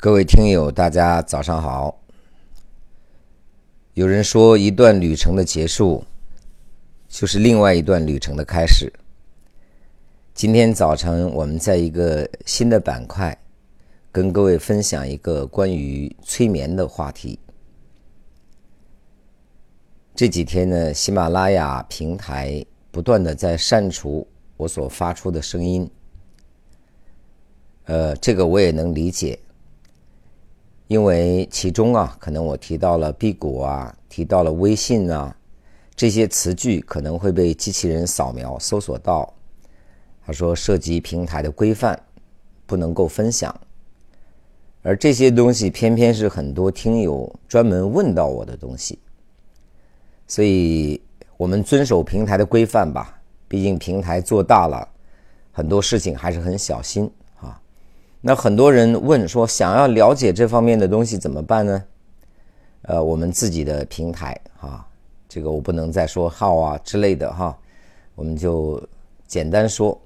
各位听友，大家早上好。有人说，一段旅程的结束，就是另外一段旅程的开始。今天早晨，我们在一个新的板块，跟各位分享一个关于催眠的话题。这几天呢，喜马拉雅平台不断的在删除我所发出的声音，呃，这个我也能理解。因为其中啊，可能我提到了辟谷啊，提到了微信啊，这些词句可能会被机器人扫描搜索到。他说涉及平台的规范，不能够分享。而这些东西偏偏是很多听友专门问到我的东西，所以我们遵守平台的规范吧。毕竟平台做大了，很多事情还是很小心。那很多人问说，想要了解这方面的东西怎么办呢？呃，我们自己的平台哈，这个我不能再说号啊之类的哈，我们就简单说，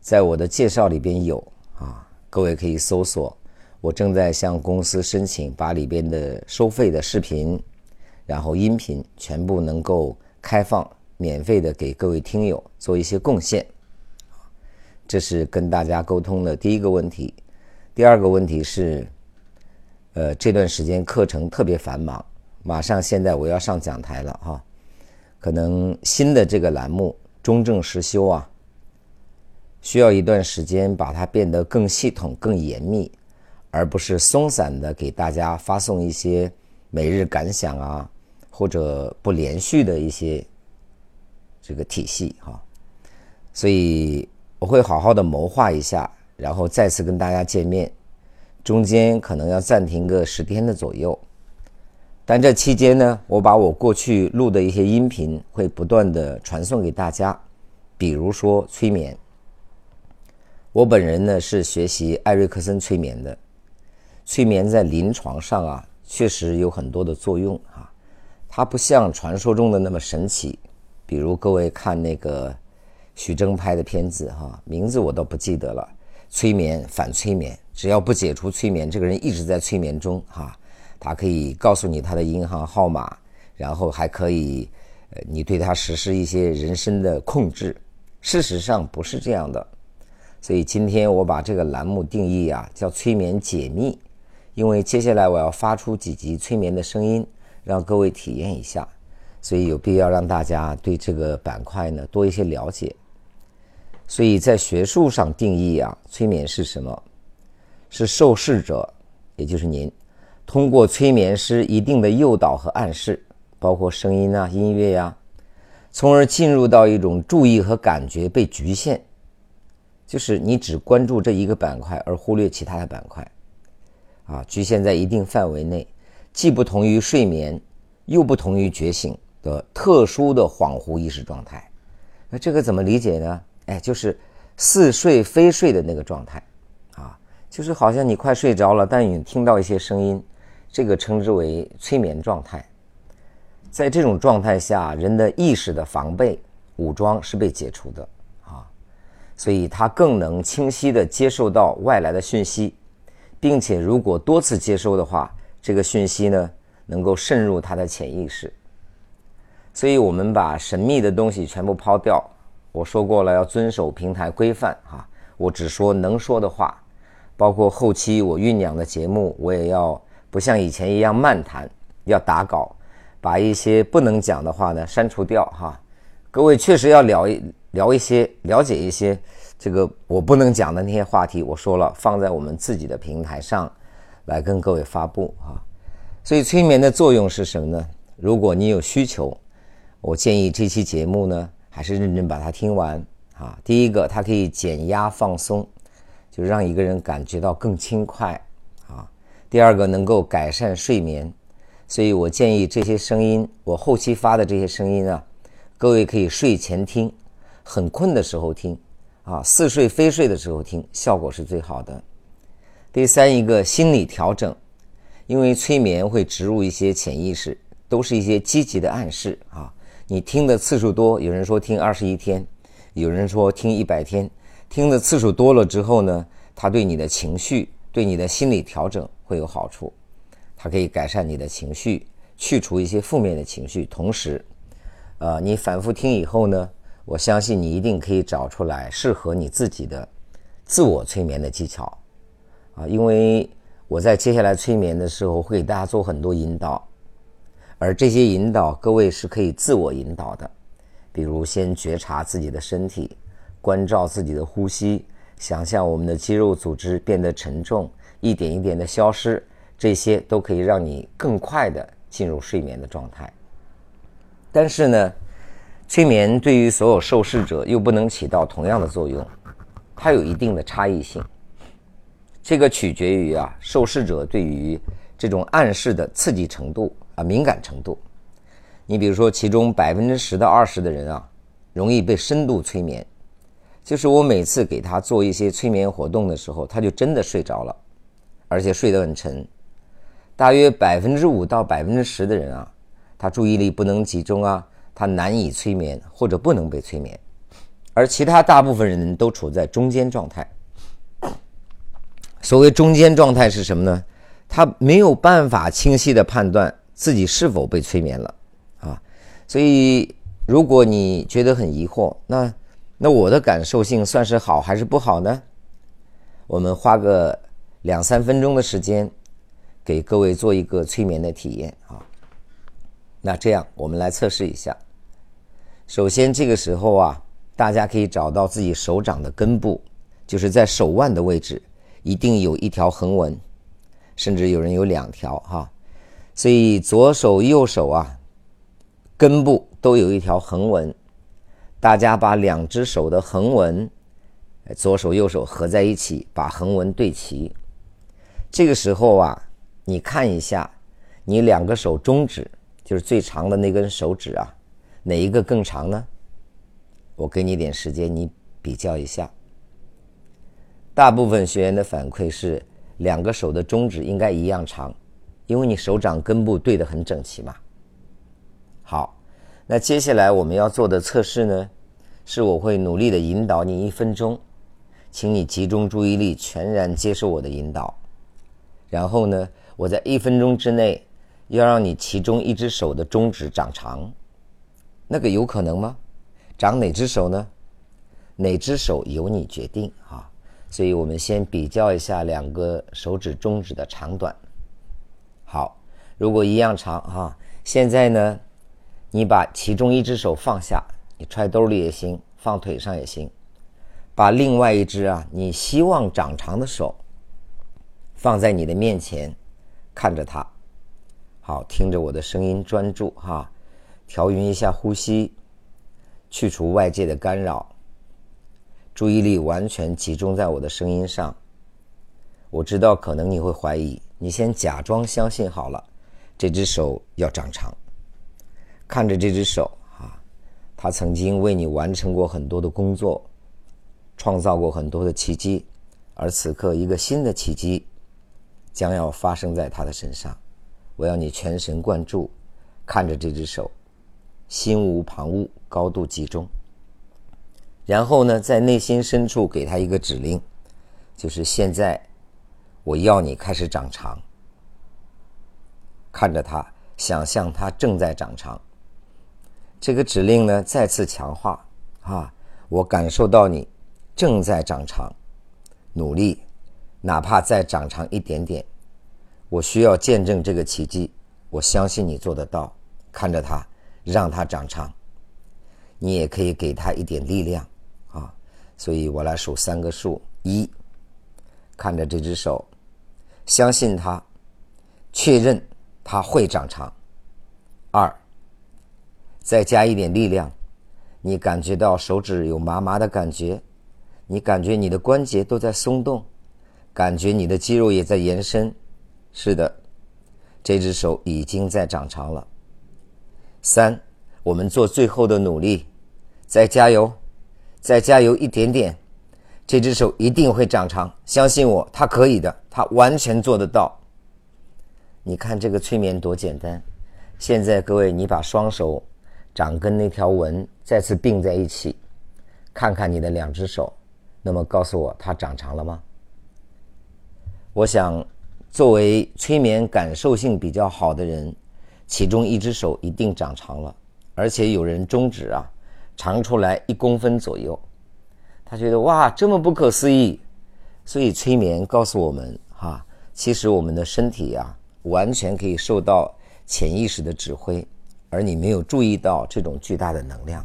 在我的介绍里边有啊，各位可以搜索。我正在向公司申请，把里边的收费的视频，然后音频全部能够开放，免费的给各位听友做一些贡献。这是跟大家沟通的第一个问题。第二个问题是，呃，这段时间课程特别繁忙，马上现在我要上讲台了哈，可能新的这个栏目中正实修啊，需要一段时间把它变得更系统、更严密，而不是松散的给大家发送一些每日感想啊，或者不连续的一些这个体系哈，所以我会好好的谋划一下。然后再次跟大家见面，中间可能要暂停个十天的左右，但这期间呢，我把我过去录的一些音频会不断的传送给大家，比如说催眠。我本人呢是学习艾瑞克森催眠的，催眠在临床上啊确实有很多的作用啊，它不像传说中的那么神奇，比如各位看那个徐峥拍的片子哈，名字我都不记得了。催眠反催眠，只要不解除催眠，这个人一直在催眠中哈。他可以告诉你他的银行号码，然后还可以，呃，你对他实施一些人身的控制。事实上不是这样的，所以今天我把这个栏目定义啊叫催眠解密，因为接下来我要发出几集催眠的声音，让各位体验一下，所以有必要让大家对这个板块呢多一些了解。所以在学术上定义啊，催眠是什么？是受试者，也就是您，通过催眠师一定的诱导和暗示，包括声音啊、音乐呀，从而进入到一种注意和感觉被局限，就是你只关注这一个板块而忽略其他的板块，啊，局限在一定范围内，既不同于睡眠，又不同于觉醒的特殊的恍惚意识状态。那这个怎么理解呢？哎，就是似睡非睡的那个状态，啊，就是好像你快睡着了，但你听到一些声音，这个称之为催眠状态。在这种状态下，人的意识的防备武装是被解除的，啊，所以他更能清晰的接受到外来的讯息，并且如果多次接收的话，这个讯息呢能够渗入他的潜意识。所以我们把神秘的东西全部抛掉。我说过了，要遵守平台规范哈。我只说能说的话，包括后期我酝酿的节目，我也要不像以前一样漫谈，要打稿，把一些不能讲的话呢删除掉哈。各位确实要聊一聊一些，了解一些这个我不能讲的那些话题。我说了，放在我们自己的平台上来跟各位发布哈。所以催眠的作用是什么呢？如果你有需求，我建议这期节目呢。还是认真把它听完啊！第一个，它可以减压放松，就让一个人感觉到更轻快啊。第二个，能够改善睡眠，所以我建议这些声音，我后期发的这些声音啊，各位可以睡前听，很困的时候听啊，似睡非睡的时候听，效果是最好的。第三一个，心理调整，因为催眠会植入一些潜意识，都是一些积极的暗示啊。你听的次数多，有人说听二十一天，有人说听一百天，听的次数多了之后呢，它对你的情绪、对你的心理调整会有好处。它可以改善你的情绪，去除一些负面的情绪。同时，呃，你反复听以后呢，我相信你一定可以找出来适合你自己的自我催眠的技巧啊。因为我在接下来催眠的时候会给大家做很多引导，而这些引导各位是可以自我引导的。比如，先觉察自己的身体，关照自己的呼吸，想象我们的肌肉组织变得沉重，一点一点的消失。这些都可以让你更快的进入睡眠的状态，但是呢，催眠对于所有受试者又不能起到同样的作用，它有一定的差异性。这个取决于啊，受试者对于这种暗示的刺激程度啊敏感程度。你比如说，其中百分之十到二十的人啊，容易被深度催眠，就是我每次给他做一些催眠活动的时候，他就真的睡着了，而且睡得很沉。大约百分之五到百分之十的人啊，他注意力不能集中啊，他难以催眠或者不能被催眠，而其他大部分人都处在中间状态。所谓中间状态是什么呢？他没有办法清晰的判断自己是否被催眠了啊。所以，如果你觉得很疑惑，那那我的感受性算是好还是不好呢？我们花个两三分钟的时间。给各位做一个催眠的体验啊，那这样我们来测试一下。首先，这个时候啊，大家可以找到自己手掌的根部，就是在手腕的位置，一定有一条横纹，甚至有人有两条哈。所以左手、右手啊，根部都有一条横纹。大家把两只手的横纹，左手、右手合在一起，把横纹对齐。这个时候啊。你看一下，你两个手中指就是最长的那根手指啊，哪一个更长呢？我给你点时间，你比较一下。大部分学员的反馈是两个手的中指应该一样长，因为你手掌根部对得很整齐嘛。好，那接下来我们要做的测试呢，是我会努力的引导你一分钟，请你集中注意力，全然接受我的引导，然后呢？我在一分钟之内要让你其中一只手的中指长长，那个有可能吗？长哪只手呢？哪只手由你决定啊！所以我们先比较一下两个手指中指的长短。好，如果一样长哈，现在呢，你把其中一只手放下，你揣兜里也行，放腿上也行，把另外一只啊你希望长长的手放在你的面前。看着它，好，听着我的声音，专注哈，调匀一下呼吸，去除外界的干扰，注意力完全集中在我的声音上。我知道可能你会怀疑，你先假装相信好了，这只手要长长。看着这只手啊，它曾经为你完成过很多的工作，创造过很多的奇迹，而此刻一个新的奇迹。将要发生在他的身上，我要你全神贯注，看着这只手，心无旁骛，高度集中。然后呢，在内心深处给他一个指令，就是现在，我要你开始长长。看着他，想象他正在长长。这个指令呢，再次强化啊，我感受到你正在长长，努力。哪怕再长长一点点，我需要见证这个奇迹。我相信你做得到。看着它，让它长长。你也可以给它一点力量啊！所以我来数三个数：一，看着这只手，相信它，确认它会长长；二，再加一点力量，你感觉到手指有麻麻的感觉，你感觉你的关节都在松动。感觉你的肌肉也在延伸，是的，这只手已经在长长了。三，我们做最后的努力，再加油，再加油一点点，这只手一定会长长，相信我，它可以的，他完全做得到。你看这个催眠多简单。现在各位，你把双手掌跟那条纹再次并在一起，看看你的两只手，那么告诉我它长长了吗？我想，作为催眠感受性比较好的人，其中一只手一定长长了，而且有人中指啊长出来一公分左右。他觉得哇，这么不可思议。所以催眠告诉我们哈，其实我们的身体呀，完全可以受到潜意识的指挥，而你没有注意到这种巨大的能量。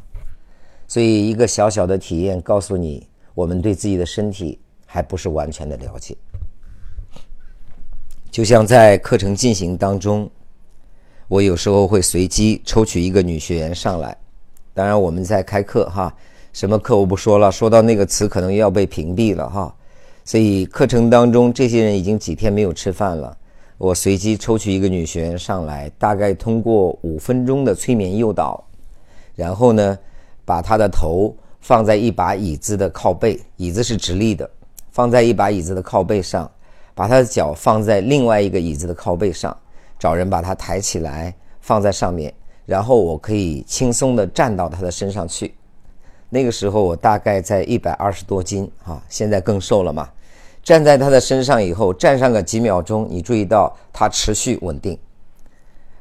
所以一个小小的体验告诉你，我们对自己的身体还不是完全的了解。就像在课程进行当中，我有时候会随机抽取一个女学员上来。当然我们在开课哈，什么课我不说了，说到那个词可能要被屏蔽了哈。所以课程当中，这些人已经几天没有吃饭了。我随机抽取一个女学员上来，大概通过五分钟的催眠诱导，然后呢，把她的头放在一把椅子的靠背，椅子是直立的，放在一把椅子的靠背上。把她的脚放在另外一个椅子的靠背上，找人把她抬起来放在上面，然后我可以轻松地站到他的身上去。那个时候我大概在一百二十多斤啊，现在更瘦了嘛。站在他的身上以后，站上个几秒钟，你注意到他持续稳定，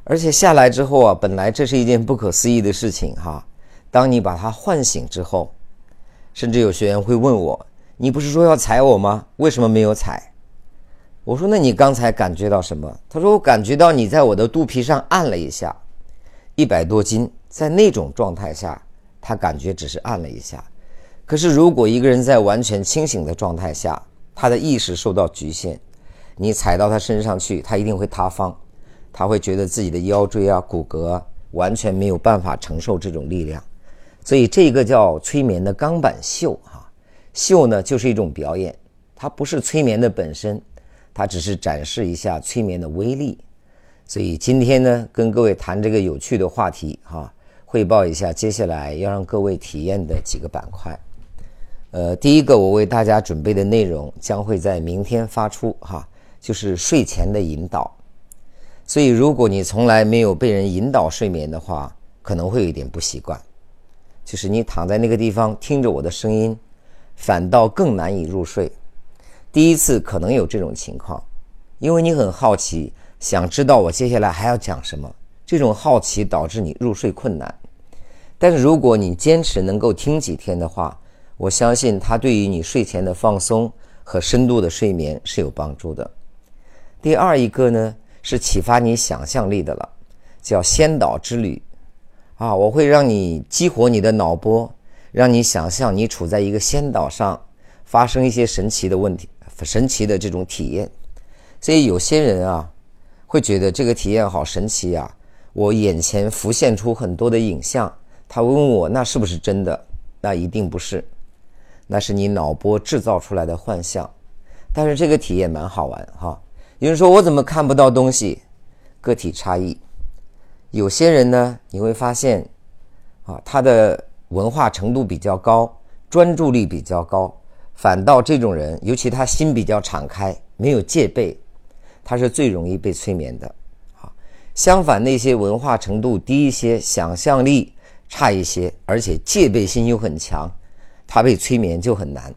而且下来之后啊，本来这是一件不可思议的事情哈。当你把他唤醒之后，甚至有学员会问我：“你不是说要踩我吗？为什么没有踩？”我说：“那你刚才感觉到什么？”他说：“我感觉到你在我的肚皮上按了一下，一百多斤，在那种状态下，他感觉只是按了一下。可是如果一个人在完全清醒的状态下，他的意识受到局限，你踩到他身上去，他一定会塌方，他会觉得自己的腰椎啊、骨骼完全没有办法承受这种力量。所以这个叫催眠的钢板秀哈，秀呢就是一种表演，它不是催眠的本身。”它只是展示一下催眠的威力，所以今天呢，跟各位谈这个有趣的话题哈，汇报一下接下来要让各位体验的几个板块。呃，第一个我为大家准备的内容将会在明天发出哈，就是睡前的引导。所以如果你从来没有被人引导睡眠的话，可能会有一点不习惯，就是你躺在那个地方听着我的声音，反倒更难以入睡。第一次可能有这种情况，因为你很好奇，想知道我接下来还要讲什么。这种好奇导致你入睡困难。但是如果你坚持能够听几天的话，我相信它对于你睡前的放松和深度的睡眠是有帮助的。第二一个呢是启发你想象力的了，叫先导之旅。啊，我会让你激活你的脑波，让你想象你处在一个仙岛上，发生一些神奇的问题。神奇的这种体验，所以有些人啊，会觉得这个体验好神奇呀！我眼前浮现出很多的影像，他问我那是不是真的？那一定不是，那是你脑波制造出来的幻象。但是这个体验蛮好玩哈。有人说我怎么看不到东西？个体差异，有些人呢，你会发现啊，他的文化程度比较高，专注力比较高。反倒这种人，尤其他心比较敞开，没有戒备，他是最容易被催眠的。啊，相反那些文化程度低一些、想象力差一些，而且戒备心又很强，他被催眠就很难。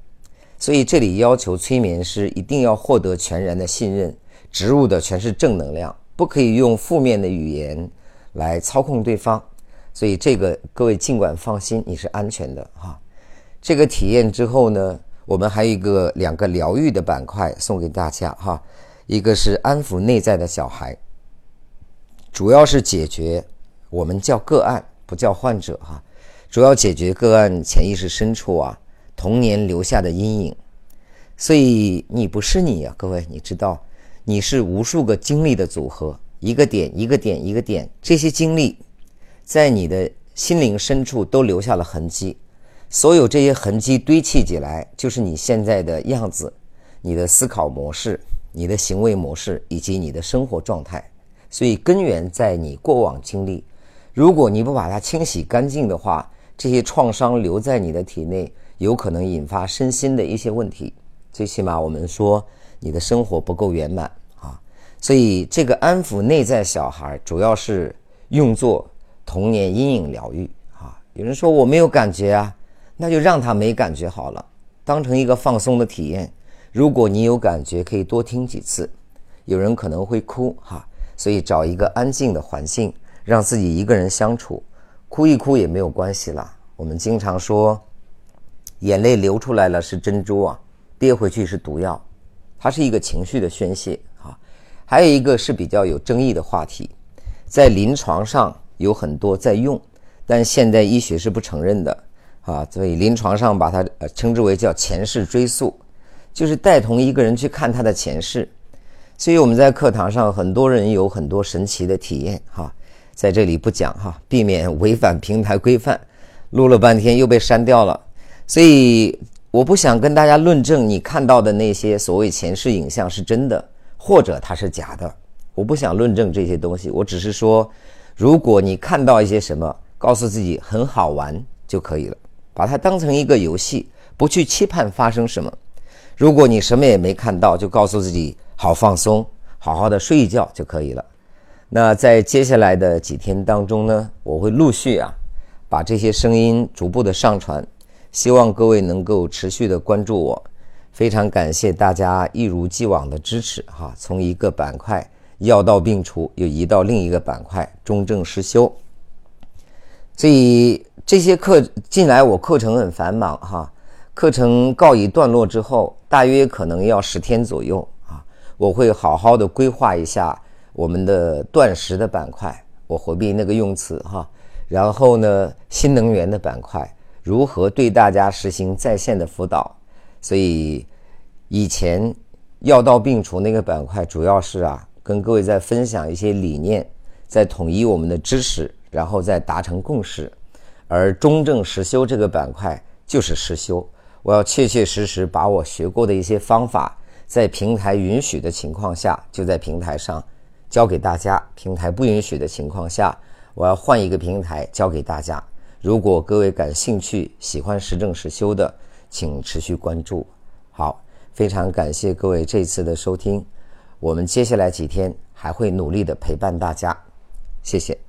所以这里要求催眠师一定要获得全然的信任，植入的全是正能量，不可以用负面的语言来操控对方。所以这个各位尽管放心，你是安全的哈。这个体验之后呢？我们还有一个两个疗愈的板块送给大家哈，一个是安抚内在的小孩，主要是解决我们叫个案不叫患者哈，主要解决个案潜意识深处啊童年留下的阴影。所以你不是你呀，各位，你知道你是无数个经历的组合，一个点一个点一个点，这些经历在你的心灵深处都留下了痕迹。所有这些痕迹堆砌起来，就是你现在的样子，你的思考模式、你的行为模式以及你的生活状态。所以根源在你过往经历。如果你不把它清洗干净的话，这些创伤留在你的体内，有可能引发身心的一些问题。最起码我们说你的生活不够圆满啊。所以这个安抚内在小孩，主要是用作童年阴影疗愈啊。有人说我没有感觉啊。那就让他没感觉好了，当成一个放松的体验。如果你有感觉，可以多听几次，有人可能会哭哈，所以找一个安静的环境，让自己一个人相处，哭一哭也没有关系啦。我们经常说，眼泪流出来了是珍珠啊，憋回去是毒药，它是一个情绪的宣泄啊。还有一个是比较有争议的话题，在临床上有很多在用，但现代医学是不承认的啊，所以临床上把它呃称之为叫前世追溯。就是带同一个人去看他的前世，所以我们在课堂上很多人有很多神奇的体验哈，在这里不讲哈，避免违反平台规范。录了半天又被删掉了，所以我不想跟大家论证你看到的那些所谓前世影像是真的，或者它是假的。我不想论证这些东西，我只是说，如果你看到一些什么，告诉自己很好玩就可以了，把它当成一个游戏，不去期盼发生什么。如果你什么也没看到，就告诉自己好放松，好好的睡一觉就可以了。那在接下来的几天当中呢，我会陆续啊把这些声音逐步的上传，希望各位能够持续的关注我。非常感谢大家一如既往的支持哈，从一个板块药到病除又移到另一个板块中正实修。所以这些课进来，我课程很繁忙哈。课程告一段落之后，大约可能要十天左右啊，我会好好的规划一下我们的断食的板块，我回避那个用词哈。然后呢，新能源的板块如何对大家实行在线的辅导？所以以前药到病除那个板块主要是啊，跟各位在分享一些理念，在统一我们的知识，然后再达成共识。而中正实修这个板块就是实修。我要切切实实把我学过的一些方法，在平台允许的情况下，就在平台上教给大家；平台不允许的情况下，我要换一个平台教给大家。如果各位感兴趣、喜欢实证实修的，请持续关注。好，非常感谢各位这次的收听，我们接下来几天还会努力的陪伴大家，谢谢。